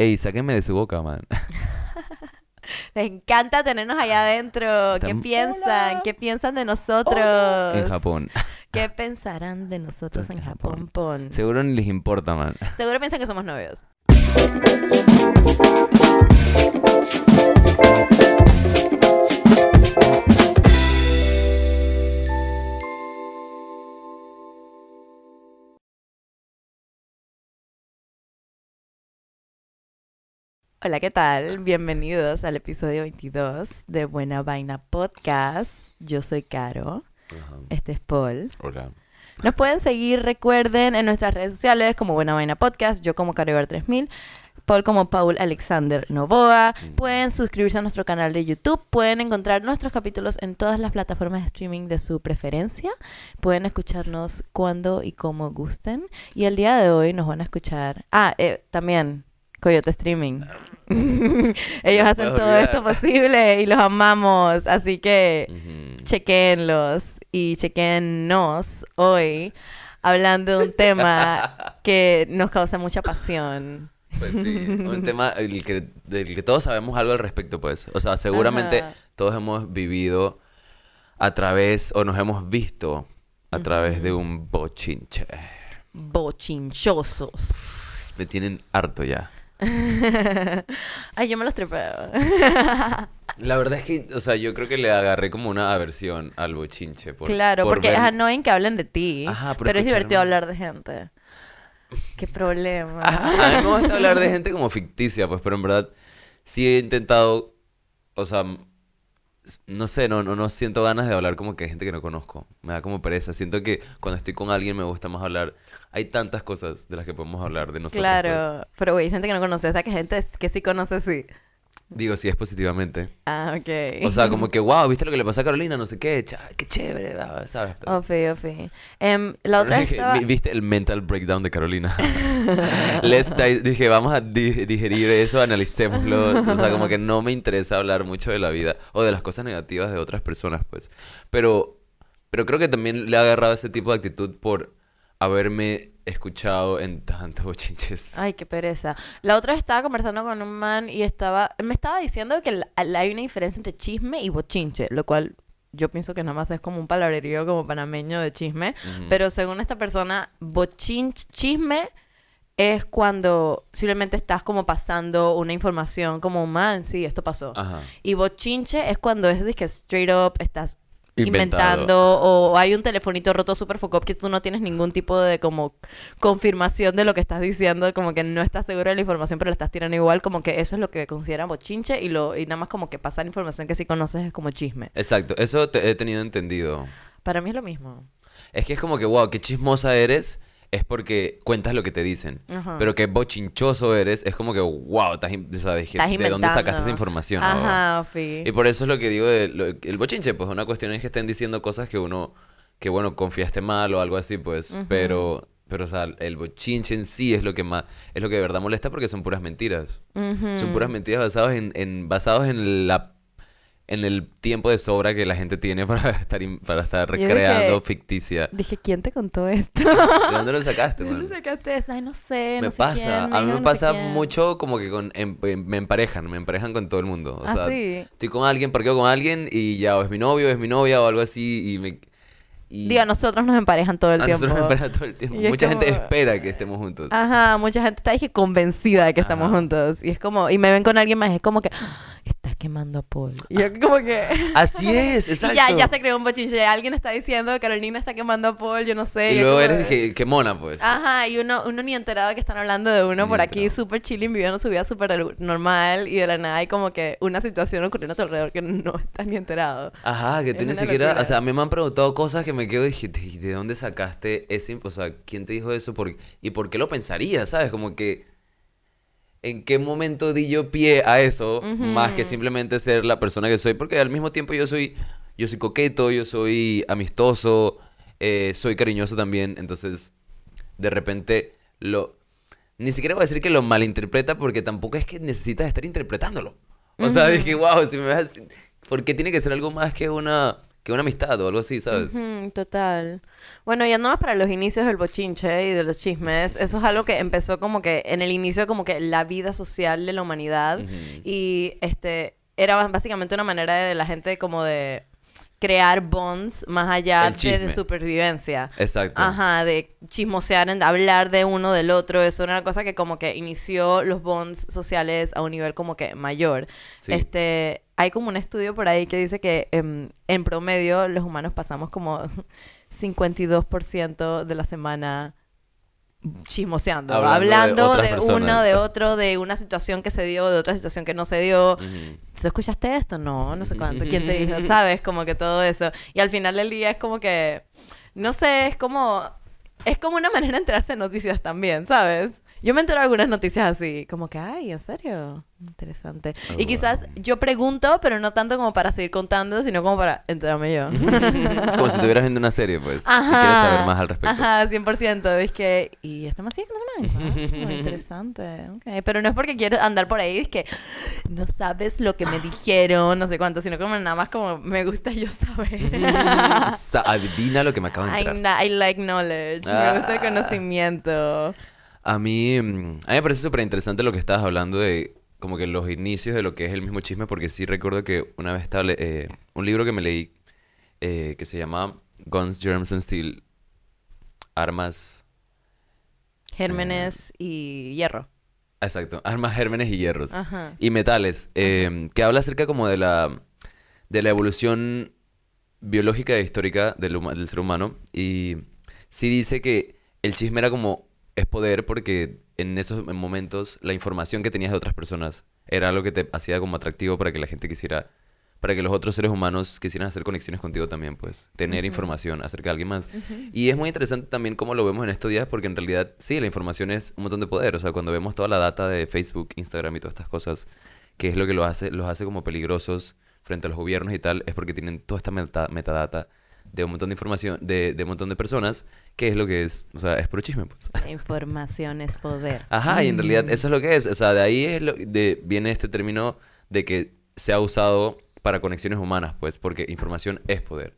ey, sáquenme de su boca, man. Les encanta tenernos allá adentro. ¿Qué Tam- piensan? ¿Qué piensan de nosotros? En Japón. ¿Qué pensarán de nosotros en En Japón? Japón. Pon? Seguro ni les importa, man. Seguro piensan que somos novios. Hola, ¿qué tal? Bienvenidos al episodio 22 de Buena Vaina Podcast. Yo soy Caro, este es Paul. Hola. Nos pueden seguir, recuerden, en nuestras redes sociales como Buena Vaina Podcast, yo como Caribar 3000, Paul como Paul Alexander Novoa. Pueden suscribirse a nuestro canal de YouTube, pueden encontrar nuestros capítulos en todas las plataformas de streaming de su preferencia. Pueden escucharnos cuando y como gusten. Y el día de hoy nos van a escuchar... Ah, eh, también Coyote Streaming. Ellos No hacen todo olvidar. esto posible y los amamos. Así que Ujú. chequenlos y chequennos hoy hablando de un tema que nos causa mucha pasión. Pues sí, un tema del que, del que todos sabemos algo al respecto, pues. O sea, seguramente Ajá. todos hemos vivido a través, o nos hemos visto a través de un bochinche. Bochinchosos. Me tienen harto ya. Ay, yo me los trepeo. La verdad es que, o sea, yo creo que le agarré como una aversión al bochinche. Por, claro, por porque ver- es annoying que hablen de ti. Ajá, pero es divertido hablar de gente. Qué problema. Ajá, a mí me gusta hablar de gente como ficticia, pues, pero en verdad sí he intentado, o sea, no sé, no, no, no siento ganas de hablar como que de gente que no conozco. Me da como pereza. Siento que cuando estoy con alguien me gusta más hablar. Hay tantas cosas de las que podemos hablar de nosotros. pues. claro, pero güey, hay gente que no conoce, o sea, que gente que sí conoce, sí. Digo, si es positivamente. Ah, ok. O sea, como que, wow, ¿viste lo que le pasó a Carolina? No sé qué, cha- qué chévere, ¿sabes? Ofi, ofi. Em, la otra estaba... "Vi- ¿Viste el mental breakdown de Carolina? Let's di- dije, vamos a di- digerir eso, analicémoslo. O sea, como que no me interesa hablar mucho de la vida o de las cosas negativas de otras personas, pues. Pero, pero creo que también le ha agarrado ese tipo de actitud por haberme escuchado en tantos bochinches. Ay, qué pereza. La otra vez estaba conversando con un man y estaba, me estaba diciendo que la- hay una diferencia entre chisme y bochinche, lo cual yo pienso que nada más es como un palabrerío como panameño de chisme, pero según esta persona, bochinche, chisme es cuando simplemente estás como pasando una información como man, sí, esto pasó. Ajá. Y bochinche es cuando es de que straight up estás Inventado. inventando o hay un telefonito roto super focop que tú no tienes ningún tipo de como confirmación de lo que estás diciendo, como que no estás seguro de la información pero la estás tirando igual, como que eso es lo que consideran bochinche y lo y nada más como que pasar información que sí conoces es como chisme. Exacto, eso te- he tenido entendido. Para mí es lo mismo. Es que es como que, wow, qué chismosa eres, es porque cuentas lo que te dicen. Ajá. Pero que bochinchoso eres, es como que, wow, estás, de, Estás de dónde sacaste esa información. Y por eso es lo que digo de lo- el bochinche, pues una cuestión es que estén diciendo cosas que uno, que bueno, confiaste mal o algo así, pues, pero, pero, o sea, el bochinche en sí es lo que más, es lo que de verdad molesta porque son puras mentiras. Son puras mentiras basadas en, en, basados en la, en el tiempo de sobra que la gente tiene para estar, in- para estar Yo dije- creando ficticia. Dije, ¿quién te contó esto? ¿De dónde lo sacaste, ¿De dónde man? sacaste esto? Ay, no sé, Me no sé pasa, quién, a mí me no sé pasa mucho como que con, em- em- me emparejan, me emparejan con todo el mundo. O Ah, sea, sí. estoy con alguien, parqueo con alguien y ya, o es mi novio, o es mi novia o algo así y me... Y Digo, a nosotros nos emparejan todo el a tiempo. nosotros me emparejan todo el tiempo. Y Mucha gente como- espera que estemos juntos. Ajá, mucha gente está dije, convencida de que estamos juntos. Y es como, y me ven con alguien más, es como que, "Ah, quemando a Paul. Y yo como que... Así es, Y exacto. ya, ya se creó un bochinche. Alguien está diciendo, Carolina está quemando a Paul, yo no sé. Y luego como eres que, que mona, pues. Ajá, y uno, uno ni enterado que están hablando de uno Ni por aquí, súper chilling, viviendo su vida súper normal. Y de la nada hay como que una situación ocurriendo a tu alrededor que no estás ni enterado. Ajá, que Es tú ni siquiera, locura. o sea, a mí me han preguntado cosas que me quedo y dije, ¿de, de dónde sacaste ese, o sea, quién te dijo eso? ¿Por, ¿Y por qué lo pensarías? ¿Sabes? Como que, ¿en qué momento di yo pie a eso? Más que simplemente ser la persona que soy, porque al mismo tiempo yo soy, yo soy coqueto, yo soy amistoso, eh, soy cariñoso también, entonces, de repente, lo, ni siquiera voy a decir que lo malinterpreta, porque tampoco es que necesitas estar interpretándolo. O sea, dije, wow, si me vas a... ¿Por qué tiene que ser algo más que una que una amistad o algo así, ¿sabes? Total. Bueno, ya no más para los inicios del bochinche y de los chismes, eso es algo que empezó como que en el inicio como que la vida social de la humanidad y este era básicamente una manera de la gente como de crear bonds más allá de supervivencia. Exacto. Ajá, de chismosear, en- hablar de uno del otro, eso era una cosa que como que inició los bonds sociales a un nivel como que mayor. Sí. Este, hay como un estudio por ahí que dice que em, en promedio los humanos pasamos como 52% de la semana chismoseando, Hablando de hablando de, uno, de otro, de una situación que se dio, de otra situación que no se dio. Ujú. ¿Tú escuchaste esto? No, no sé cuánto. ¿Quién te dijo? ¿Sabes? Como que todo eso. Y al final del día es como que, no sé, es como, es como una manera de enterarse de noticias también, ¿sabes? Yo me entero de algunas noticias así, como que, ay, ¿en serio? Interesante. Oh, y quizás wow. yo pregunto, pero no tanto como para seguir contando, sino como para enterarme yo. Como si estuvieras viendo una serie, pues. Y quieres saber más al respecto. Ajá, 100%. Es que, ¿y este más sigue que no se me Muy interesante. ok. Pero no es porque quiero andar por ahí, es que no sabes lo que me dijeron, no sé cuánto, sino como nada más como me gusta yo saber. Sa- Adivina lo que me acaba de I, I like knowledge. Me gusta el Ah. conocimiento. A mí, mm, a mí me parece súper interesante lo que estabas hablando de como que los inicios de lo que es el mismo chisme, porque sí recuerdo que una vez estaba eh, un libro que me leí eh, que se llama Guns, Germs and Steel, Armas, Gérmenes y hierro. exacto, Armas, Gérmenes y Hierros. Ajá. Y metales, eh, que habla acerca como de la, de la evolución biológica e histórica del, del ser humano. Y sí dice que el chisme era como, es poder porque en esos momentos la información que tenías de otras personas era algo que te hacía como atractivo para que la gente quisiera, para que los otros seres humanos quisieran hacer conexiones contigo también, pues, tener información acerca de alguien más. Y es muy interesante también cómo lo vemos en estos días, porque en realidad, sí, la información es un montón de poder. O sea, cuando vemos toda la data de Facebook, Instagram y todas estas cosas, que es lo que los hace, los hace como peligrosos frente a los gobiernos y tal, es porque tienen toda esta meta- metadata de un montón de información, de, de un montón de personas, que es lo que es, o sea, es puro chisme, pues. La información es poder. Ajá, y en realidad eso es lo que es. O sea, de ahí es lo- de, viene este término de que se ha usado para conexiones humanas, pues, porque información es poder.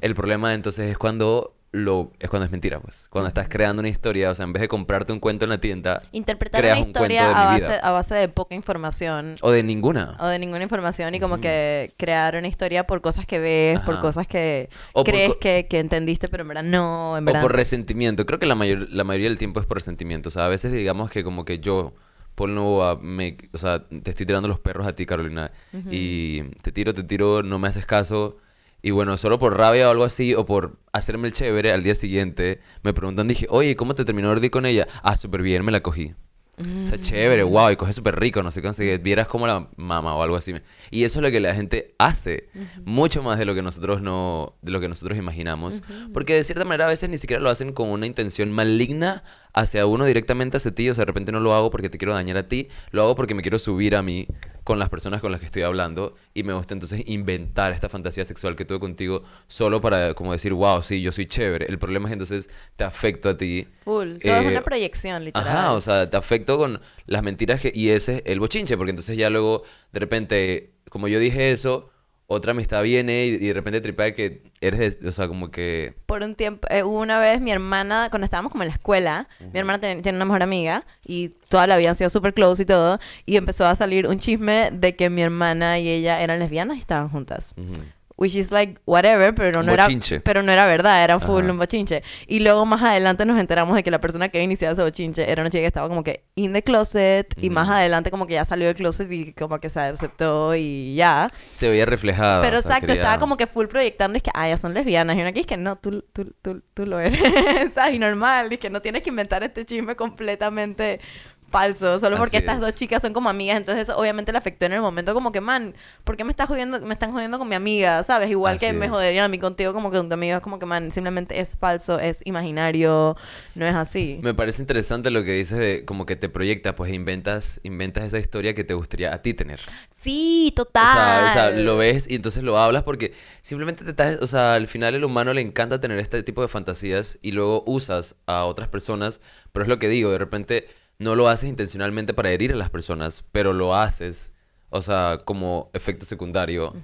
El problema entonces es cuando lo es cuando es mentira, pues. Cuando estás creando una historia, o sea, en vez de comprarte un cuento en la tienda Interpretar Creas una un cuento historia de a mi base, vida. a base de poca información o de ninguna. o de ninguna información y como que crear una historia por cosas que ves, por Ajá. cosas que O por crees co- que, que entendiste, pero en verdad no, en O verdad. por resentimiento. Creo que la, mayor, la mayoría del tiempo es por resentimiento. O sea, a veces digamos que como que yo, Paul Novoa, me, o sea, te estoy tirando los perros a ti, Carolina. Y te tiro, te tiro, no me haces caso. Y bueno, solo por rabia o algo así, o por hacerme el chévere, al día siguiente me preguntan, dije, oye, ¿cómo te terminó de ir con ella? Ah, súper bien, me la cogí. O sea, chévere, wow, y coge súper rico, no sé cómo se vieras como la mamá o algo así. Y eso es lo que la gente hace, mucho más de lo que nosotros no, de lo que nosotros imaginamos, porque de cierta manera a veces ni siquiera lo hacen con una intención maligna hacia uno directamente hacia ti, o sea, de repente no lo hago porque te quiero dañar a ti, lo hago porque me quiero subir a mí con las personas con las que estoy hablando y me gusta entonces inventar esta fantasía sexual que tuve contigo solo para como decir, wow, sí, yo soy chévere. El problema es entonces te afecto a ti. Full. Todo es Eh, una proyección, literal. Ajá, o sea, te afecto con las mentiras que, y ese es el bochinche, porque entonces ya luego, de repente, como yo dije eso, otra amistad viene y, y de repente tripea que eres, de- o sea, como que... Por un tiempo, eh, hubo una vez mi hermana, cuando estábamos como en la escuela, mi hermana ten- tiene una mejor amiga y toda la vida han sido súper close y todo, y empezó a salir un chisme de que mi hermana y ella eran lesbianas y estaban juntas. ujú. Which is like whatever, pero Un no era bochinche. pero no era verdad, era full Ajá. un bochinche. Y luego más adelante nos enteramos de que la persona que había iniciado ese bochinche era una chica que estaba como que in the closet y más adelante como que ya salió del closet y como que se aceptó y ya. Se veía reflejada. Pero o sea, exacto, quería- estaba como que full proyectando, es que, ah, ellas son lesbianas. Y una que es que no, tú, tú, tú, tú lo eres. ¿Sabes? Y normal, y que no tienes que inventar este chisme completamente falso, solo porque Así estas dos chicas son como amigas. Entonces eso obviamente le afectó en el momento como que, man, ¿por qué me estás jodiendo, me están jodiendo con mi amiga? ¿Sabes? Igual que me es. joderían a mí contigo como que con tu amigo. Es como que, man, simplemente es falso, es imaginario, no es así. Me parece interesante lo que dices de como que te proyectas, pues inventas, inventas esa historia que te gustaría a ti tener. Sí, O total. sea, o sea, lo ves y entonces lo hablas porque simplemente te estás, o sea, al final el humano le encanta tener este tipo de fantasías y luego usas a otras personas, pero es lo que digo, de repente no lo haces intencionalmente para herir a las personas, pero lo haces, o sea, como efecto secundario,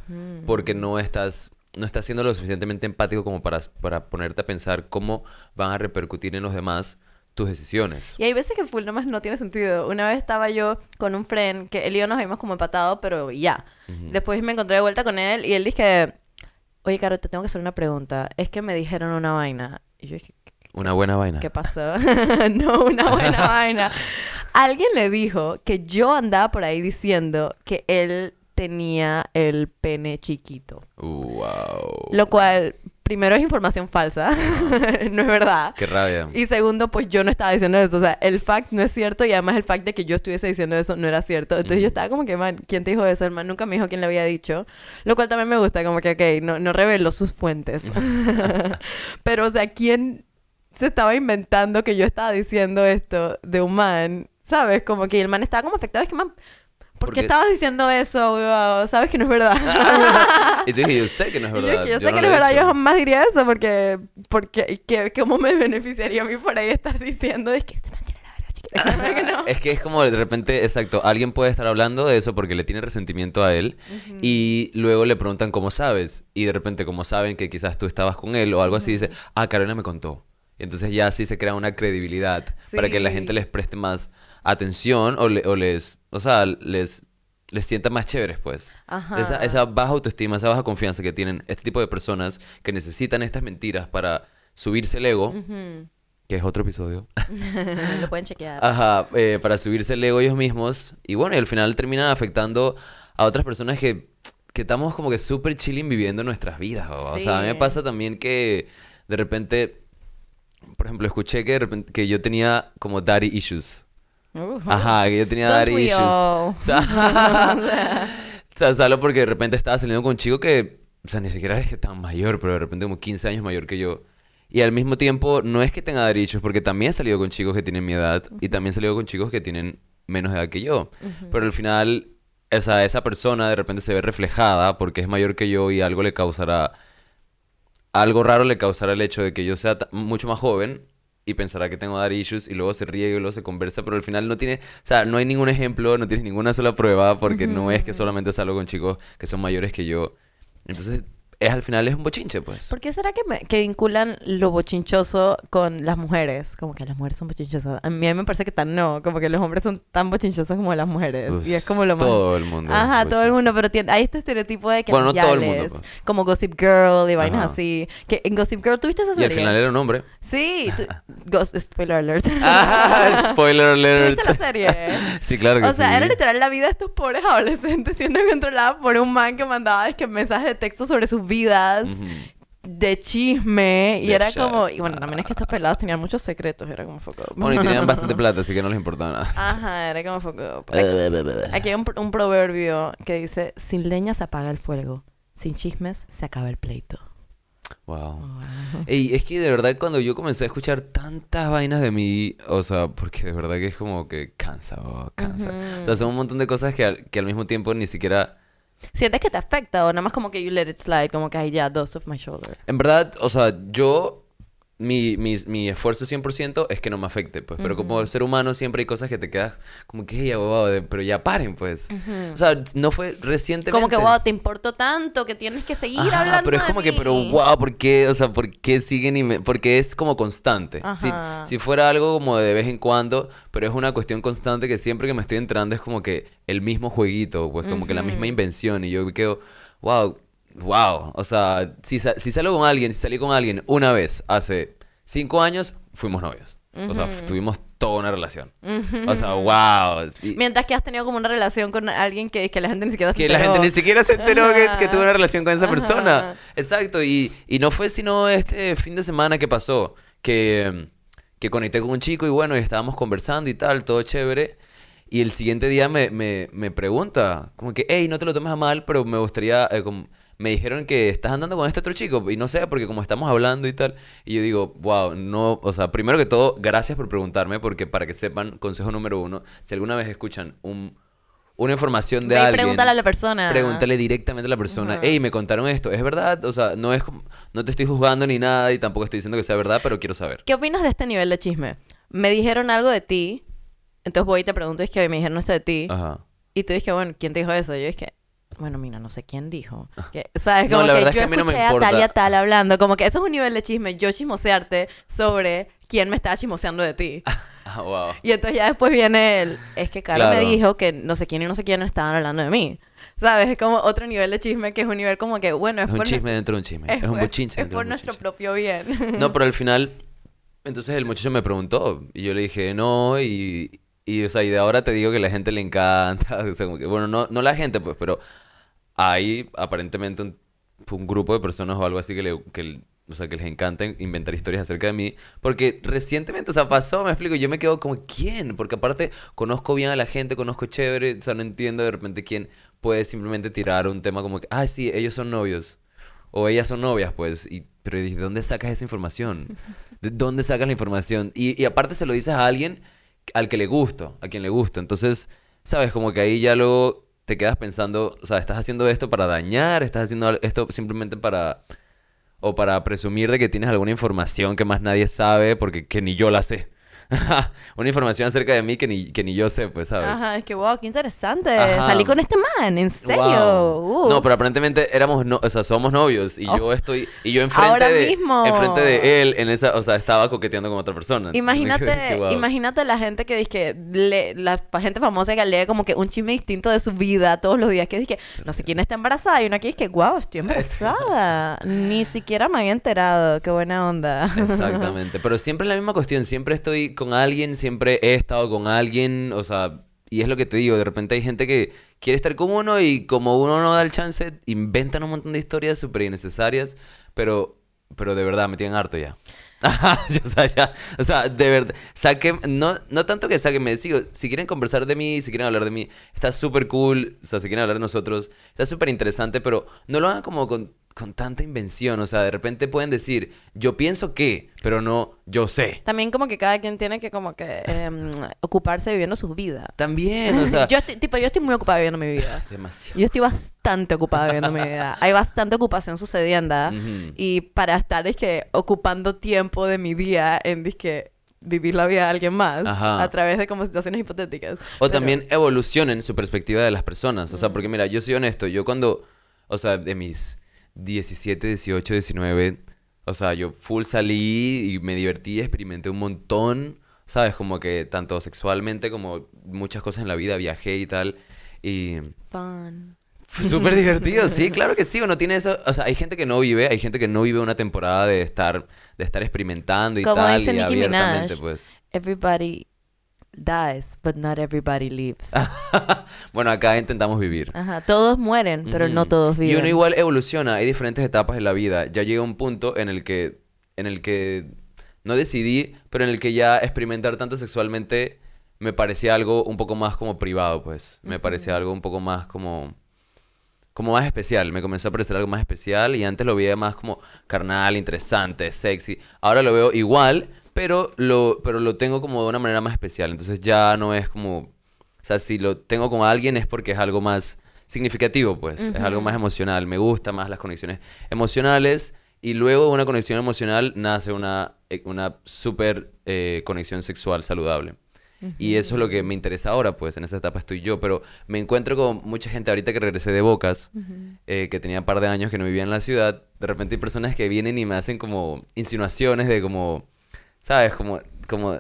porque no estás, no estás siendo lo suficientemente empático como para, para ponerte a pensar cómo van a repercutir en los demás tus decisiones. Y hay veces que full nomás no tiene sentido. Una vez estaba yo con un friend que él y yo nos vimos como empatados, pero ya. Después me encontré de vuelta con él y él dice, oye, Caro, te tengo que hacer una pregunta. Es que me dijeron una vaina. Y yo dije, Una buena vaina. ¿qué pasó? no, una buena vaina. Alguien le dijo que yo andaba por ahí diciendo que él tenía el pene chiquito. Wow. Lo cual, primero es información falsa, no es verdad. Qué rabia. Y segundo, pues yo no estaba diciendo eso. O sea, el fact no es cierto y además el fact de que yo estuviese diciendo eso no era cierto. Entonces yo estaba como que, man, ¿quién te dijo eso? El man nunca me dijo quién le había dicho. Lo cual también me gusta, como que, ok, no, no reveló sus fuentes. Pero, o sea, ¿quién se estaba inventando que yo estaba diciendo esto de un man? ¿Sabes? Como que el man estaba como afectado. Es que, man, ¿por qué estabas diciendo eso? Sabes que no es verdad. y tú dije, yo sé que no es yo, verdad. que yo sé no que no es verdad, hecho. yo jamás diría eso porque, porque que, ¿cómo me beneficiaría a mí por ahí estar diciendo es que este man tiene la vera chiquita? Claro que no. Es que es como de repente, exacto, alguien puede estar hablando de eso porque le tiene resentimiento a él y luego le preguntan cómo sabes y de repente como saben que quizás tú estabas con él o algo así, dice, ah, Carolina me contó. Y entonces ya así se crea una credibilidad para que la Sí. gente les preste más atención o, le- o les, o sea, les, les sienta más chéveres, pues. Ajá. Esa, esa baja autoestima, esa baja confianza que tienen este tipo de personas que necesitan estas mentiras para subirse el ego, que es otro episodio. Lo pueden chequear. Ajá, eh, para subirse el ego ellos mismos. Y bueno, y al final terminan afectando a otras personas que, que estamos como que súper chilling viviendo nuestras vidas. ¿o? O sea, a mí me Sí. pasa también que de repente, por ejemplo, escuché que de repente que yo tenía como daddy issues. Ujú. Ajá, que yo tenía daddy issues. O sea, o sea, solo porque de repente estaba saliendo con un chico que, o sea, ni siquiera es que tan mayor, pero de repente como 15 años mayor que yo. Y al mismo tiempo, no es que tenga daddy issues, porque también he salido con chicos que tienen mi edad y también he salido con chicos que tienen menos edad que yo. Pero al final, o sea, esa persona de repente se ve reflejada porque es mayor que yo y algo le causará, algo raro le causará el hecho de que yo sea mucho más joven y pensará que tengo daddy issues y luego se ríe y luego se conversa, pero al final no tiene, o sea, no hay ningún ejemplo, no tienes ninguna sola prueba porque no es que solamente salgo con chicos que son mayores que yo. Entonces, es al final es un bochinche, pues. ¿Por qué será que, me- que vinculan lo bochinchoso con las mujeres? Como que las mujeres son bochinchosas. A mí, a mí me parece que tan no. Como que los hombres son tan bochinchosos como las mujeres. y es como lo más... Todo el mundo. Ajá, todo el mundo, pero tiene, hay este estereotipo de que Bueno, no todo el mundo, pues. como Gossip Girl y vainas Ajá. así. Que en Gossip Girl tuviste esa Y serie. al final era un hombre. Sí, tú- Ghost- spoiler alert. Ah, spoiler alert. ¿Tuviste la serie? Sí, claro que O sea, sí. era literal la vida de estos pobres adolescentes siendo controlada por un man que mandaba es que mensajes de texto sobre sus vidas, Ujú. de chisme, y De era como... shots, Y bueno, también es que estos pelados tenían muchos secretos, era como foco. Bueno, y tenían bastante plata, así que no les importaba nada. Ajá, era como foco. Aquí, aquí hay un, un proverbio que dice, sin leña se apaga el fuego, sin chismes se acaba el pleito. Wow. Ey, es que de verdad cuando yo comencé a escuchar tantas vainas de mí, o sea, porque de verdad que es como que cansa, oh, cansa. O sea, son un montón de cosas que al, que al mismo tiempo ni siquiera... ¿Sientes que te afecta o nada más como que you let it slide, como que ay ya, dust off my shoulder? En verdad, o sea, yo... Mi, mi, mi esfuerzo 100% es que no me afecte, pues. Pero como ser humano siempre hay cosas que te quedas como que, "Ey, abogado, de- pero ya paren, pues. O sea, no fue recientemente. Como que, wow, te importo tanto que tienes que seguir Ajá, hablando pero es de como que, pero wow, ¿por qué? O sea, ¿por qué siguen y me... Porque es como constante. Si, si fuera algo como de vez en cuando, pero es una cuestión constante que siempre que me estoy entrando es como que el mismo jueguito, pues como que la misma invención y yo me quedo, wow, wow. O sea, si, si salgo con alguien, si salí con alguien una vez hace cinco años, fuimos novios. O sea, tuvimos toda una relación. O sea, wow. Y- Mientras que has tenido como una relación con alguien que, que la gente ni siquiera se que la enteró. gente ni siquiera se enteró que, que tuvo una relación con esa Ajá. persona. Exacto, y, y no fue sino este fin de semana que pasó, que, que conecté con un chico y bueno, y estábamos conversando y tal, todo chévere. Y el siguiente día me, me, me pregunta, como que, hey, no te lo tomes a mal, pero me gustaría, eh, como- me dijeron que estás andando con este otro chico, y no sé, porque como estamos hablando y tal, y yo digo, wow, no, o sea, primero que todo, gracias por preguntarme, porque para que sepan, consejo número uno, si alguna vez escuchan un, una información de Ve alguien... pregúntale a la persona. Pregúntale directamente a la persona, hey, me contaron esto, ¿es verdad? O sea, no es no te estoy juzgando ni nada y tampoco estoy diciendo que sea verdad, pero quiero saber. ¿Qué opinas de este nivel de chisme? Me dijeron algo de ti, entonces voy y te pregunto, es que me dijeron esto de ti, Ajá. y tú dices, bueno, ¿quién te dijo eso? Yo es que, Bueno, mira, no sé quién dijo. Que, ¿Sabes? No, Como la que verdad es yo que a mí no me escuché a importa. tal y a tal hablando. Como que eso es un nivel de chisme. Yo chismosearte sobre quién me estaba chismoseando de ti. Ah, wow. Y entonces ya después viene el... Es que Caro me dijo que no sé quién y no sé quién estaban hablando de mí. ¿Sabes? Es como otro nivel de chisme que es un nivel como que, bueno, es, Es un por chisme nuestro- dentro de un chisme. Es, es un bochinche Es por de nuestro propio bien. No, pero al final, entonces el muchacho me preguntó y yo le dije no y, y o sea, y de ahora te digo que la gente le encanta, o sea, como que, bueno, no, no la gente pues, pero hay aparentemente un, un grupo de personas o algo así que, le, que, o sea, que les encanta inventar historias acerca de mí, porque recientemente, o sea, pasó, me explico, yo me quedo como, ¿quién? Porque aparte conozco bien a la gente, conozco chévere, o sea, no entiendo de repente quién puede simplemente tirar un tema como que, ah, sí, ellos son novios. O ellas son novias, pues. Y, pero ¿de dónde sacas esa información? ¿De dónde sacas la información? Y, y aparte se lo dices a alguien al que le gusto, a quien le gusta. Entonces, ¿sabes? Como que ahí ya luego te quedas pensando, o sea, ¿estás haciendo esto para dañar? ¿Estás haciendo esto simplemente para... o para presumir de que tienes alguna información que más nadie sabe porque que ni yo la sé? Una información acerca de mí que ni, que ni yo sé, pues, ¿sabes? Ajá, es que wow, qué interesante. Ajá. Salí con este man, en serio. Wow. No, pero aparentemente éramos, no, o sea, somos novios y yo estoy y yo enfrente Ahora de mismo. enfrente de él en esa, o sea, estaba coqueteando con otra persona. Imagínate, Dije, wow. imagínate la gente que dice que lee- la gente famosa que lee como que un chisme distinto de su vida todos los días, que dice que no sé quién está embarazada y una que dice que wow, estoy embarazada. Ni siquiera me había enterado, qué buena onda. Exactamente, pero siempre es la misma cuestión, siempre estoy con alguien, siempre he estado con alguien, o sea, y es lo que te digo, de repente hay gente que quiere estar con uno y como uno no da el chance, inventan un montón de historias súper innecesarias, pero, pero de verdad me tienen harto ya. O sea, de verdad, saquen, no, no tanto que saquen, me digo, si quieren conversar de mí, si quieren hablar de mí, está súper cool, o sea, si quieren hablar de nosotros, está súper interesante, pero no lo hagan como con, con tanta invención, o sea, de repente pueden decir, yo pienso que, pero no, yo sé. También como que cada quien tiene que como que em, ocuparse viviendo su vida. También, o sea, yo estoy, tipo, yo estoy muy ocupada viviendo mi vida. demasiado. Yo estoy bastante ocupada viviendo mi vida. Hay bastante ocupación sucediendo. Ujú. Y para estar, es que, ocupando tiempo de mi día en, que vivir la vida de alguien más. Ajá. A través de como situaciones hipotéticas. O Pero- también evolucionen su perspectiva de las personas. O sea, porque mira, yo soy honesto, yo cuando, o sea, de mis 17, 18, 19, o sea, yo full salí y me divertí, experimenté un montón, ¿sabes? Como que tanto sexualmente como muchas cosas en la vida, viajé y tal. Y Fun. fue súper divertido, sí, claro que sí, uno tiene eso, o sea, hay gente que no vive, hay gente que no vive una temporada de estar, de estar experimentando y Como tal, dice y Nicki abiertamente, Minaj. pues. Everybody dies, but not everybody lives. bueno, acá intentamos vivir. Ajá. Todos mueren, pero no todos viven. Y uno igual evoluciona, hay diferentes etapas en la vida. Ya llega un punto en el que, en el que no decidí, pero en el que ya experimentar tanto sexualmente me parecía algo un poco más como privado, pues. Me parecía algo un poco más como, como más especial. Me comenzó a parecer algo más especial y antes lo veía más como carnal, interesante, sexy. Ahora lo veo igual, pero lo, pero lo tengo como de una manera más especial. Entonces ya no es como, o sea, si lo tengo con alguien es porque es algo más significativo, pues. Es algo más emocional. Me gusta más las conexiones emocionales. Y luego de una conexión emocional nace una, eh, una super eh, conexión sexual saludable. Y eso es lo que me interesa ahora, pues en esa etapa estoy yo. Pero me encuentro con mucha gente ahorita que regresé de Bocas, eh, que tenía un par de años que no vivía en la ciudad. De repente hay personas que vienen y me hacen como insinuaciones de como, ¿sabes? Como, como,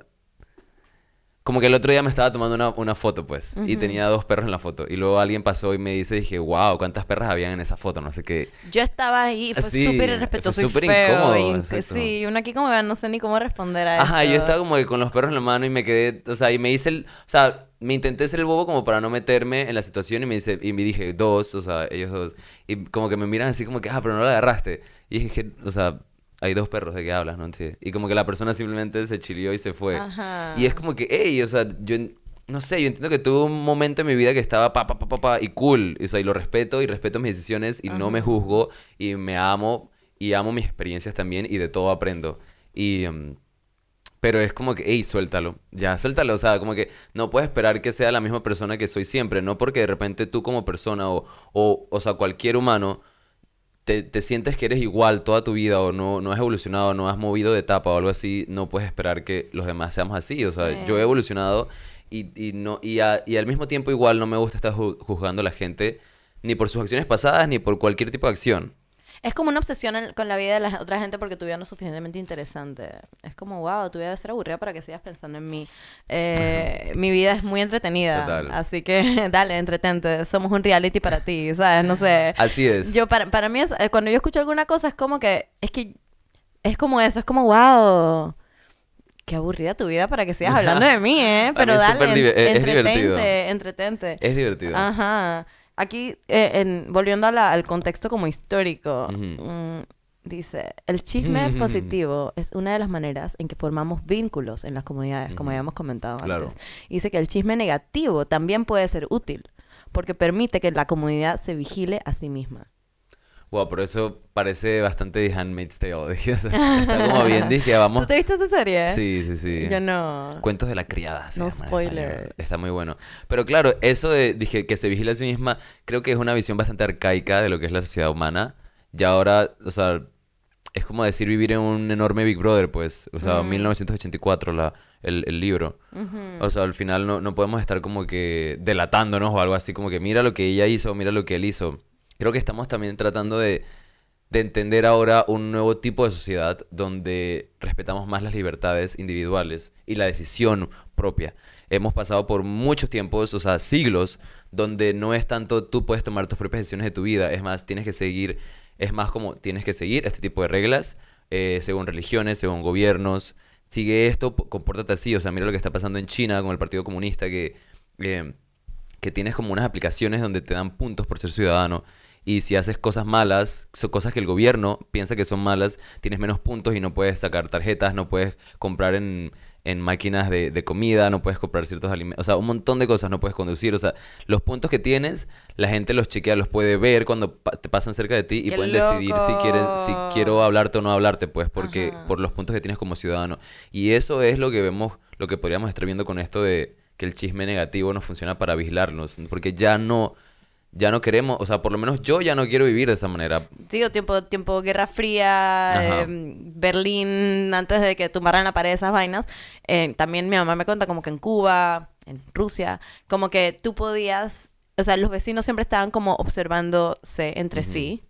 como que el otro día me estaba tomando una, una foto, pues, y tenía dos perros en la foto. Y luego alguien pasó y me dice, dije, wow, ¿cuántas perras habían en esa foto? No sé qué. Yo estaba ahí, fue Sí, súper fue irrespetuoso súper y feo. incómodo, y- sí, uno aquí como no sé ni cómo responder a Ajá, yo esto. estaba como que con los perros en la mano y me quedé, o sea, y me hice el, o sea, me intenté ser el bobo como para no meterme en la situación y me dice, y me dije, dos, o sea, ellos dos, y como que me miran así como que, ah, pero no la agarraste. Y dije, o sea, hay dos perros, ¿de qué hablas, no? Sí. Y como que la persona simplemente se chilió y se fue. Ajá. Y es como que, hey, o sea, yo, no sé, yo entiendo que tuve un momento en mi vida que estaba pa, pa, pa, pa, pa, y cool, y, o sea, y lo respeto y respeto mis decisiones y no me juzgo y me amo y amo mis experiencias también y de todo aprendo. Y... em, pero es como que, hey, suéltalo. Ya, suéltalo. O sea, como que no puedes esperar que sea la misma persona que soy siempre. No porque de repente tú como persona o, o, o sea, cualquier humano te, te sientes que eres igual toda tu vida o no, no has evolucionado, no has movido de etapa o algo así, no puedes esperar que los demás seamos así. O sea, Sí. yo he evolucionado y, y no, y, a- y al mismo tiempo igual no me gusta estar ju- juzgando a la gente ni por sus acciones pasadas, ni por cualquier tipo de acción. Es como una obsesión en- con la vida de la otra gente porque tu vida no es suficientemente interesante. Es como, wow, tu vida debe ser aburrida para que sigas pensando en mí. Eh, mi vida es muy entretenida. Total. Así que dale, entretente. Somos un reality para ti, ¿sabes? No sé. Así es. Yo, para, para mí, es, eh, cuando yo escucho alguna cosa, es como que, es que, es como eso, es como, wow, qué aburrida tu vida para que sigas hablando de mí, ¿eh? Para Pero mí es dale, súper diver- en- es- es divertido. entretente. Es divertido. Ajá. Aquí, eh, en, volviendo a la- al contexto como histórico, mm, dice, el chisme positivo es una de las maneras en que formamos vínculos en las comunidades, como habíamos comentado Claro. antes. Dice que el chisme negativo también puede ser útil, porque permite que la comunidad se vigile a sí misma. Wow, por eso parece bastante The Handmaid's Tale. dije, o sea, Está como bien, dije, vamos. ¿Tú te viste esta serie? Sí, sí, sí. Yo no. Cuentos de la criada. se No español. Está muy bueno. Pero claro, eso de dije que se vigila a sí misma, creo que es una visión bastante arcaica de lo que es la sociedad humana. Y ahora, o sea, es como decir vivir en un enorme Big Brother, pues. O sea, Mm. 1984, la, el, el libro. O sea, al final no, no podemos estar como que delatándonos o algo así, como que mira lo que ella hizo, mira lo que él hizo. Creo que estamos también tratando de, de entender ahora un nuevo tipo de sociedad donde respetamos más las libertades individuales y la decisión propia. Hemos pasado por muchos tiempos, o sea, siglos, donde no es tanto tú puedes tomar tus propias decisiones de tu vida, es más, tienes que seguir, es más como tienes que seguir este tipo de reglas, eh, según religiones, según gobiernos, sigue esto, compórtate así. O sea, mira lo que está pasando en China con el Partido Comunista, que, eh, que tienes como unas aplicaciones donde te dan puntos por ser ciudadano. Y si haces cosas malas, son cosas que el gobierno piensa que son malas, tienes menos puntos y no puedes sacar tarjetas, no puedes comprar en, en máquinas de, de comida, no puedes comprar ciertos alimentos, o sea, un montón de cosas no puedes conducir. O sea, los puntos que tienes, la gente los chequea, los puede ver cuando pa- te pasan cerca de ti y ¡Qué pueden decidir si quieres, si quiero hablarte o no hablarte, pues, porque Ajá. por los puntos que tienes como ciudadano. Y eso es lo que vemos, lo que podríamos estar viendo con esto de que el chisme negativo nos funciona para vigilarnos, porque ya no, ya no queremos, o sea, por lo menos yo ya no quiero vivir de esa manera. Digo, tiempo, tiempo Guerra Fría, eh, Berlín, antes de que tumbaran la pared esas vainas. eh, también mi mamá me cuenta como que en Cuba, en Rusia, como que tú podías, o sea, los vecinos siempre estaban como observándose entre sí.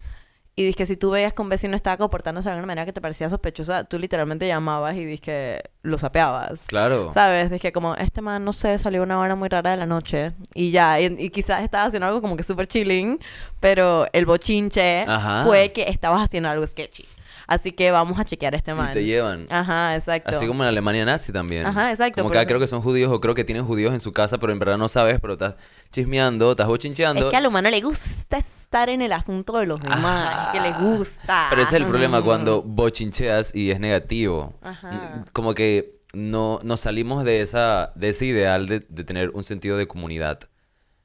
Y dices que si tú veías que un vecino estaba comportándose de alguna manera que te parecía sospechosa, tú literalmente llamabas y dices que lo sapeabas. Claro. ¿Sabes? Dije como, este man, no sé, salió una hora muy rara de la noche. Y ya, y, y quizás estaba haciendo algo como que súper chilling, pero el bochinche Ajá. fue que estabas haciendo algo sketchy. Así que vamos a chequear a este Y man. te llevan. Ajá, exacto. Así como en Alemania nazi también. Ajá, exacto, Como que eso. creo que son judíos o creo que tienen judíos en su casa, pero en verdad no sabes, pero estás chismeando, estás bochincheando. Es que al humano le gusta estar en el asunto de los demás. Es que le gusta. Pero ese es el problema cuando bochincheas y es negativo. Ajá. Como que no nos salimos de esa de ese ideal de, de tener un sentido de comunidad,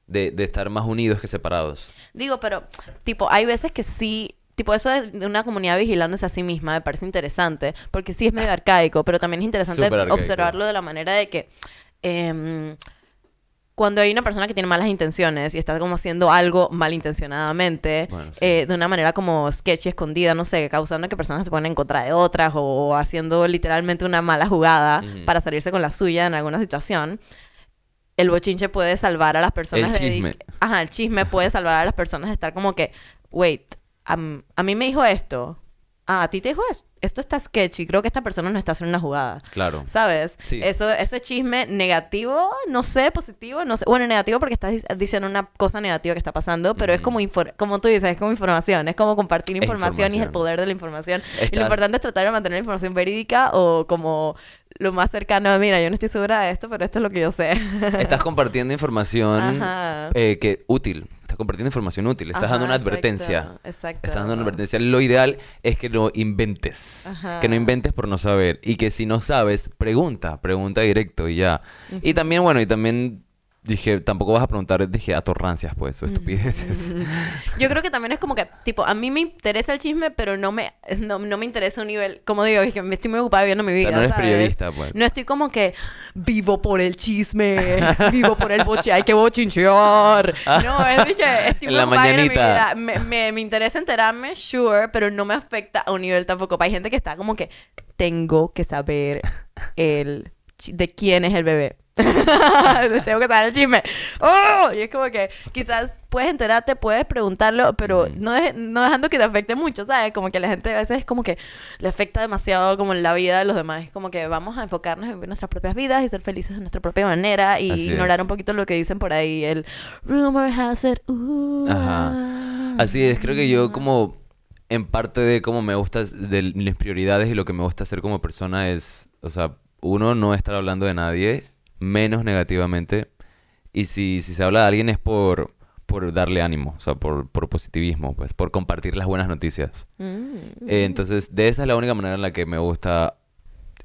de, de estar más unidos que separados. Digo, pero, tipo, hay veces que sí. Tipo, eso de de una comunidad vigilándose a sí misma me parece interesante. Porque sí es medio arcaico, pero también es interesante observarlo de la manera de que. em, cuando hay una persona que tiene malas intenciones y está como haciendo algo malintencionadamente, Bueno, sí. eh, de una manera como sketchy, escondida, no sé, causando que personas se ponen en contra de otras o haciendo literalmente una mala jugada para salirse con la suya en alguna situación, el bochinche puede salvar a las personas El de- chisme. Ajá, el chisme puede salvar a las personas de estar como que, wait, am- a mí me dijo esto. Ah, a ti te dijo esto. Esto está sketchy. Creo que esta persona no está haciendo una jugada. Claro. ¿Sabes? Sí. Eso, eso es chisme negativo, no sé, positivo, no sé. Bueno, negativo porque estás dic- diciendo una cosa negativa que está pasando, pero es como, infor- como tú dices, es como información, es como compartir Es información, y es el información. poder de la información. Y lo importante es tratar de mantener la información verídica o como lo más cercano mira, yo no estoy segura de esto, pero esto es lo que yo sé. Estás compartiendo información eh, que útil. Estás compartiendo información útil. Estás Ajá, dando una advertencia. Exacto. Estás dando una advertencia. Lo ideal es que no inventes. Ajá. Que no inventes por no saber. Y que si no sabes, pregunta. Pregunta directo y ya. Y también, bueno, y también dije, tampoco vas a preguntar, dije, atorrancias, pues, o estupideces. Yo creo que también es como que, tipo, a mí me interesa el chisme, pero no me, no, no me interesa un nivel, como digo, es que me estoy muy ocupada viviendo mi O vida. sea, no eres ¿sabes? periodista, pues. No estoy como que vivo por el chisme, vivo por el boche, hay que bochinchear. No, es que estoy muy la ocupada viviendo mi mañanita. vida. Me, me, me interesa enterarme, sure, pero no me afecta a un nivel tampoco. Hay gente que está como que tengo que saber el de quién es el bebé. Tengo que saber el chisme. ¡Oh! Y es como que quizás puedes enterarte, puedes preguntarlo, pero no, dej- no dejando que te afecte mucho, ¿sabes? Como que la gente a veces es como que le afecta demasiado como en la vida de los demás. Es como que vamos a enfocarnos en vivir nuestras propias vidas y ser felices de nuestra propia manera y Así ignorar es. un poquito lo que dicen por ahí. El rumor has it. uh, Ajá. Así es, creo que yo como en parte de cómo me gusta, de mis prioridades y lo que me gusta hacer como persona es, o sea, uno, no estar hablando de nadie, menos negativamente, y si, si se habla de alguien es por, por darle ánimo, o sea, por, por positivismo, pues, por compartir las buenas noticias. Mm. Eh, entonces, de esa es la única manera en la que me gusta,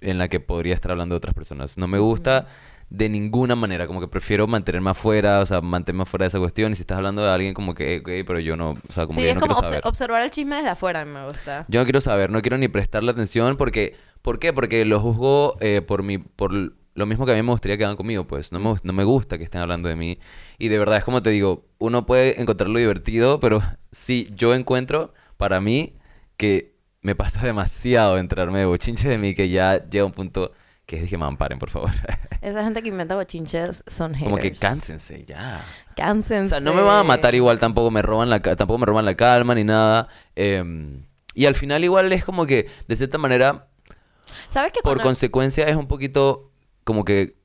en la que podría estar hablando de otras personas. No me gusta de ninguna manera, como que prefiero mantenerme afuera, o sea, mantenerme afuera de esa cuestión. Y si estás hablando de alguien, como que, ok, pero yo no, o sea, como sí, que yo es no como quiero saber. observar el chisme desde afuera, me gusta. Yo no quiero saber, no quiero ni prestarle atención porque, ¿por qué? Porque lo juzgo eh, por mi, por lo mismo que a mí me gustaría que hagan conmigo, pues. No me, no me gusta que estén hablando de mí. Y de verdad, es como te digo, uno puede encontrarlo divertido, pero sí, yo encuentro para mí que me pasa demasiado entrarme de bochinche de mí que ya llega un punto que dije, me amparen, por favor. Esa gente que inventa bochinches son haters. como que cánsense, ya. O Cánsense. sea, no me van a matar igual, tampoco me roban la, tampoco me roban la calma ni nada. em, y al final igual es como que, de cierta manera, ¿Sabes que por cuando- consecuencia es un poquito como que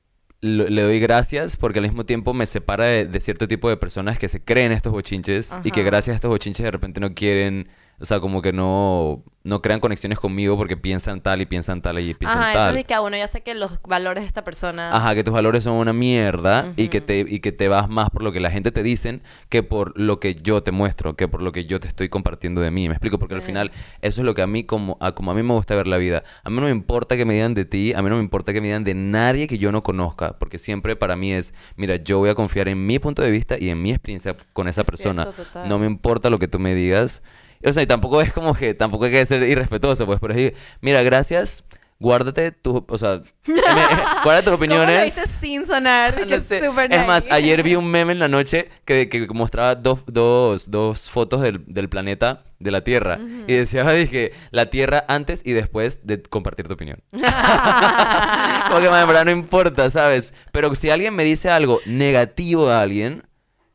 le doy gracias porque al mismo tiempo me separa de, de cierto tipo de personas que se creen estos bochinches y que gracias a estos bochinches de repente no quieren, o sea, como que no, no crean conexiones conmigo porque piensan tal y piensan tal y piensan Ajá, eso tal. de que, ah, bueno, ya sé que los valores de esta persona... Ajá, que tus valores son una mierda y que te y que te vas más por lo que la gente te dicen que por lo que yo te muestro, que por lo que yo te estoy compartiendo de mí. Me explico porque al final eso es lo que a mí como a, como a mí me gusta ver la vida. A mí no me importa que me digan de ti, a mí no me importa que me digan de nadie que yo no conozca, porque siempre para mí es, mira, yo voy a confiar en mi punto de vista y en mi experiencia con esa Es persona. cierto. No me importa lo que tú me digas. O sea, y tampoco es como que tampoco hay que ser irrespetuoso, pues, pero es, mira, gracias. Guárdate tus, o sea, me- guárdate tus ¿Cómo opiniones. lo dices sin sonar? No es sé. súper Es más, ayer vi un meme en la noche que, que mostraba dos, dos, dos fotos del, del planeta, de la Tierra. Y decía, dije, la Tierra antes y después de compartir tu opinión. Como que, man, verdad no importa, ¿sabes? Pero si alguien me dice algo negativo a alguien,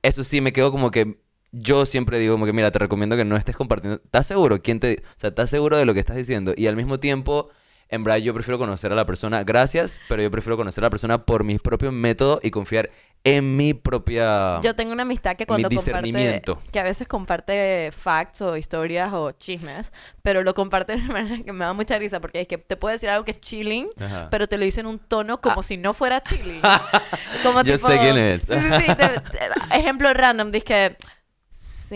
eso sí me quedo como que yo siempre digo como que, mira, te recomiendo que no estés compartiendo. ¿Estás seguro? ¿Quién te, o sea, estás seguro de lo que estás diciendo? Y al mismo tiempo, en verdad yo prefiero conocer a la persona, gracias, pero yo prefiero conocer a la persona por mis propios métodos y confiar en mi propia... Yo tengo una amistad que Mi cuando comparte, discernimiento. que a veces comparte facts o historias o chismes, pero lo comparte de una manera que me da mucha risa porque es que te puede decir algo que es chilling, Ajá. pero te lo dice en un tono como si no fuera chilling. como Ah. Yo sé quién es. Sí, sí, sí. te- te- ejemplo random, dije, sí,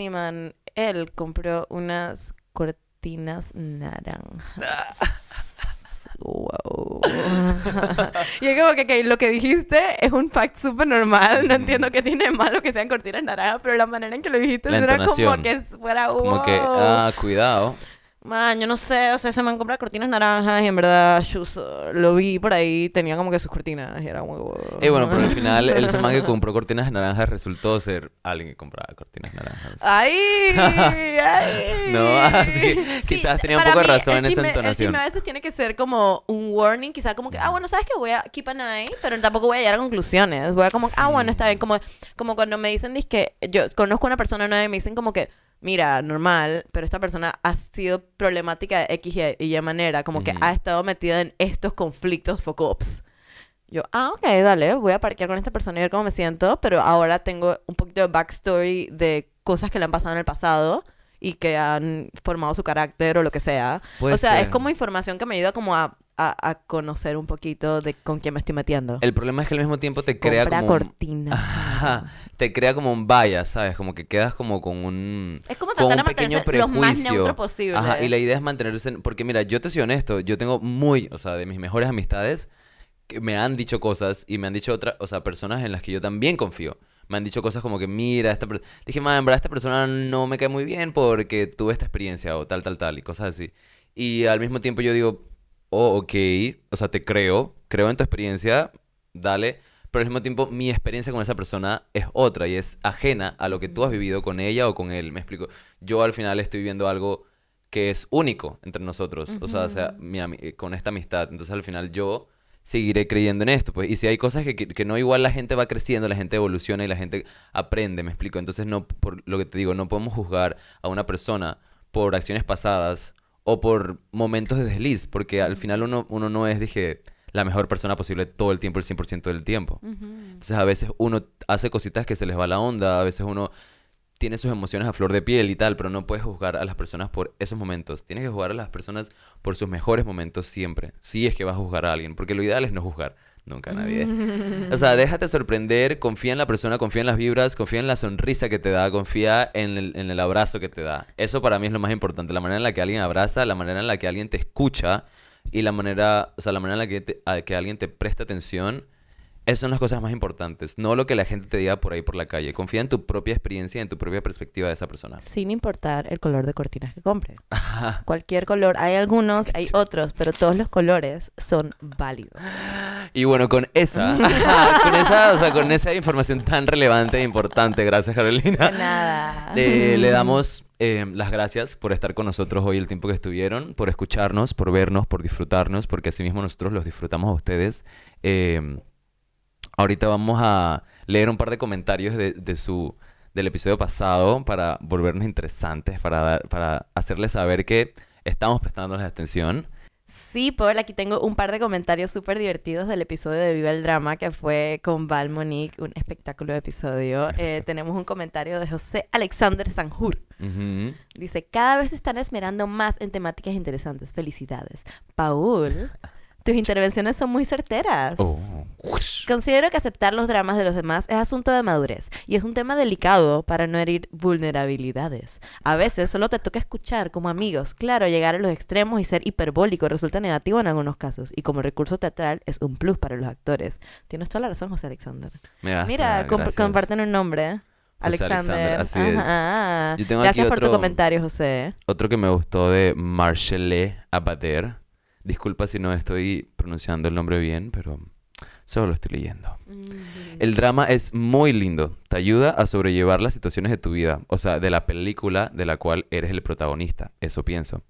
man, él compró unas cortinas naranjas. Wow. y es como que, lo que dijiste es un fact súper normal. No entiendo qué tiene malo que sean cortinas naranjas, pero la manera en que lo dijiste La era como que fuera wow. Como que, ah, cuidado. Man, yo no sé, o sea, ese man compra cortinas naranjas y en verdad yo so- lo vi por ahí, tenía como que sus cortinas y era muy wow. Y bueno, pero al final el man que compró cortinas naranjas resultó ser alguien que compraba cortinas naranjas. ¡Ay! ¡Ay! No, así que quizás tenía un poco de razón en esa entonación. El chisme a veces tiene que ser como un warning, quizás como que, ah, bueno, ¿sabes que Voy a keep an eye, pero tampoco voy a llegar a conclusiones. Voy a como, ah, bueno, está bien. Como, como cuando me dicen, que yo conozco a una persona nueva y me dicen como que, mira, normal, pero esta persona ha sido problemática de X y y manera, como que ha estado metida en estos conflictos focops. Yo, ah, ok, dale, voy a parquear con esta persona y ver cómo me siento, pero ahora tengo un poquito de backstory de cosas que le han pasado en el pasado y que han formado su carácter o lo que sea. Puede o sea, es ser. como información que me ayuda como a, a, a conocer un poquito de con quién me estoy metiendo. El problema es que al mismo tiempo te crea Compra como un- cortinas. Ajá, te crea como un bias, ¿sabes? Como que quedas como con un Es como tratar de un mantenerse lo más neutro posible. Ajá, y la idea es mantenerse, en- porque mira, yo te soy honesto, yo tengo muy, o sea, de mis mejores amistades que me han dicho cosas y me han dicho otras, o sea, personas en las que yo también confío. Me han dicho cosas como que, mira, esta per- dije, man, en verdad esta persona no me cae muy bien porque tuve esta experiencia o tal, tal, tal, y cosas así. Y al mismo tiempo yo digo, oh, ok, o sea, te creo, creo en tu experiencia, dale, pero al mismo tiempo mi experiencia con esa persona es otra y es ajena a lo que tú has vivido con ella o con él, me explico. Yo al final estoy viviendo algo que es único entre nosotros, o sea, o sea, mi con esta amistad. Entonces al final yo seguiré creyendo en esto. Pues. Y si hay cosas que, que, que no, igual la gente va creciendo, la gente evoluciona y la gente aprende, me explico. Entonces, no, por lo que te digo, no podemos juzgar a una persona por acciones pasadas o por momentos de desliz, porque al final uno, uno no es, dije, la mejor persona posible todo el tiempo, el 100% del tiempo. Entonces, a veces uno hace cositas que se les va la onda, a veces uno tiene sus emociones a flor de piel y tal, pero no puedes juzgar a las personas por esos momentos. Tienes que juzgar a las personas por sus mejores momentos siempre. Si es que vas a juzgar a alguien, porque lo ideal es no juzgar nunca nadie. O sea, déjate sorprender, confía en la persona, confía en las vibras, confía en la sonrisa que te da, confía en el, en el abrazo que te da. Eso para mí es lo más importante, la manera en la que alguien abraza, la manera en la que alguien te escucha y la manera, o sea, la manera en la que, te- que alguien te presta atención. Esas son las cosas más importantes, no lo que la gente te diga por ahí por la calle. Confía en tu propia experiencia y en tu propia perspectiva de esa persona. Sin importar el color de cortinas que compre. Cualquier color. Hay algunos, hay otros, pero todos los colores son válidos. Y bueno, con esa, con esa, o sea, con esa información tan relevante e importante, gracias Carolina. De nada. Le, le damos eh, las gracias por estar con nosotros hoy el tiempo que estuvieron, por escucharnos, por vernos, por disfrutarnos, porque asimismo nosotros los disfrutamos a ustedes. Eh, ahorita vamos a leer un par de comentarios de, de su, del episodio pasado para volvernos interesantes, para, dar- para hacerles saber que estamos prestándoles atención. Sí, Paul, aquí tengo un par de comentarios súper divertidos del episodio de Viva el Drama, que fue con Val Monique, un espectáculo de episodio. Eh, tenemos un comentario de José Alexander Sanjur. Dice, cada vez se están esmerando más en temáticas interesantes. Felicidades. Paul, tus intervenciones son muy certeras. Oh. Considero que aceptar los dramas de los demás es asunto de madurez y es un tema delicado para no herir vulnerabilidades. A veces solo te toca escuchar como amigos. Claro, llegar a los extremos y ser hiperbólico resulta negativo en algunos casos y como recurso teatral es un plus para los actores. Tienes toda la razón, José Alexander. Me basta, Mira, comp- comparten un nombre. José Alexander. Alexander, así es. Ajá. Yo tengo aquí Gracias por tu otro- comentario, José. Otro que me gustó de Marcelle Abader. Disculpa si no estoy pronunciando el nombre bien, pero solo lo estoy leyendo. El drama es muy lindo. Te ayuda a sobrellevar las situaciones de tu vida. O sea, de la película de la cual eres el protagonista. Eso pienso.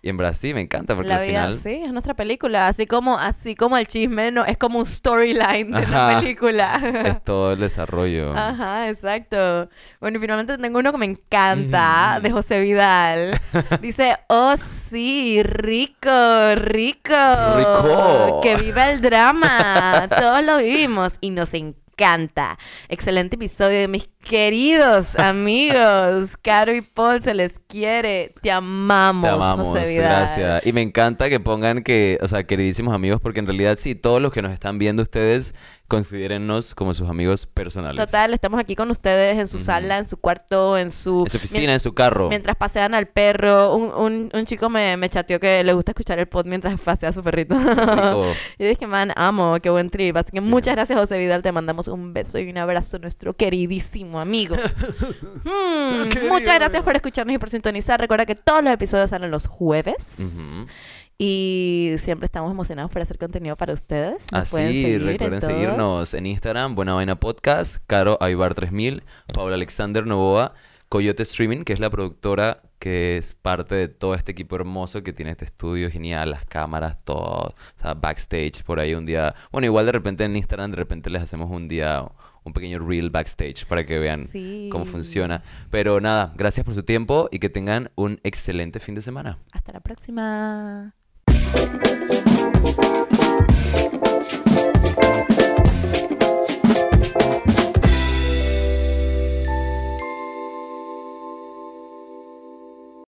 Y en Brasil me encanta porque La al vida, final... sí, es nuestra película. Así como, así como el chisme no, es como un storyline de la Ajá. película. Es todo el desarrollo. Ajá, exacto. Bueno, y finalmente tengo uno que me encanta, de José Vidal. Dice, oh sí, rico, rico. Rico. Que viva el drama. Todos lo vivimos y nos encanta. Excelente episodio de mis queridos amigos. Caro y Paul, se les quiere. Te amamos, Te amamos, José Vidal. gracias. Y me encanta que pongan que, o sea, queridísimos amigos, porque en realidad sí, todos los que nos están viendo ustedes, considérennos como sus amigos personales. Total, estamos aquí con ustedes en su sala, en su cuarto, en su... En su oficina, en su carro. Mientras pasean al perro, un, un, un chico me, me chateó que le gusta escuchar el pod mientras pasea a su perrito. Rico. y dije, man, amo, qué buen trip. Así que Sí. muchas gracias, José Vidal. Te mandamos un beso y un abrazo nuestro queridísimo amigo. Mm, Querido. muchas gracias por escucharnos y por sintonizar. Recuerda que todos los episodios salen los jueves. Y siempre estamos emocionados por hacer contenido para ustedes. Nos Así, seguir recuerden seguirnos en Instagram, Buena Vaina Podcast, Caro Aibar 3000, Paula Alexander Novoa, Coyote Streaming, que es la productora que es parte de todo este equipo hermoso que tiene este estudio genial, las cámaras, todo, o sea, backstage por ahí un día. Bueno, igual de repente en Instagram, de repente les hacemos un día un pequeño reel backstage para que vean cómo funciona. Pero nada, gracias por su tiempo y que tengan un excelente fin de semana. Hasta la próxima.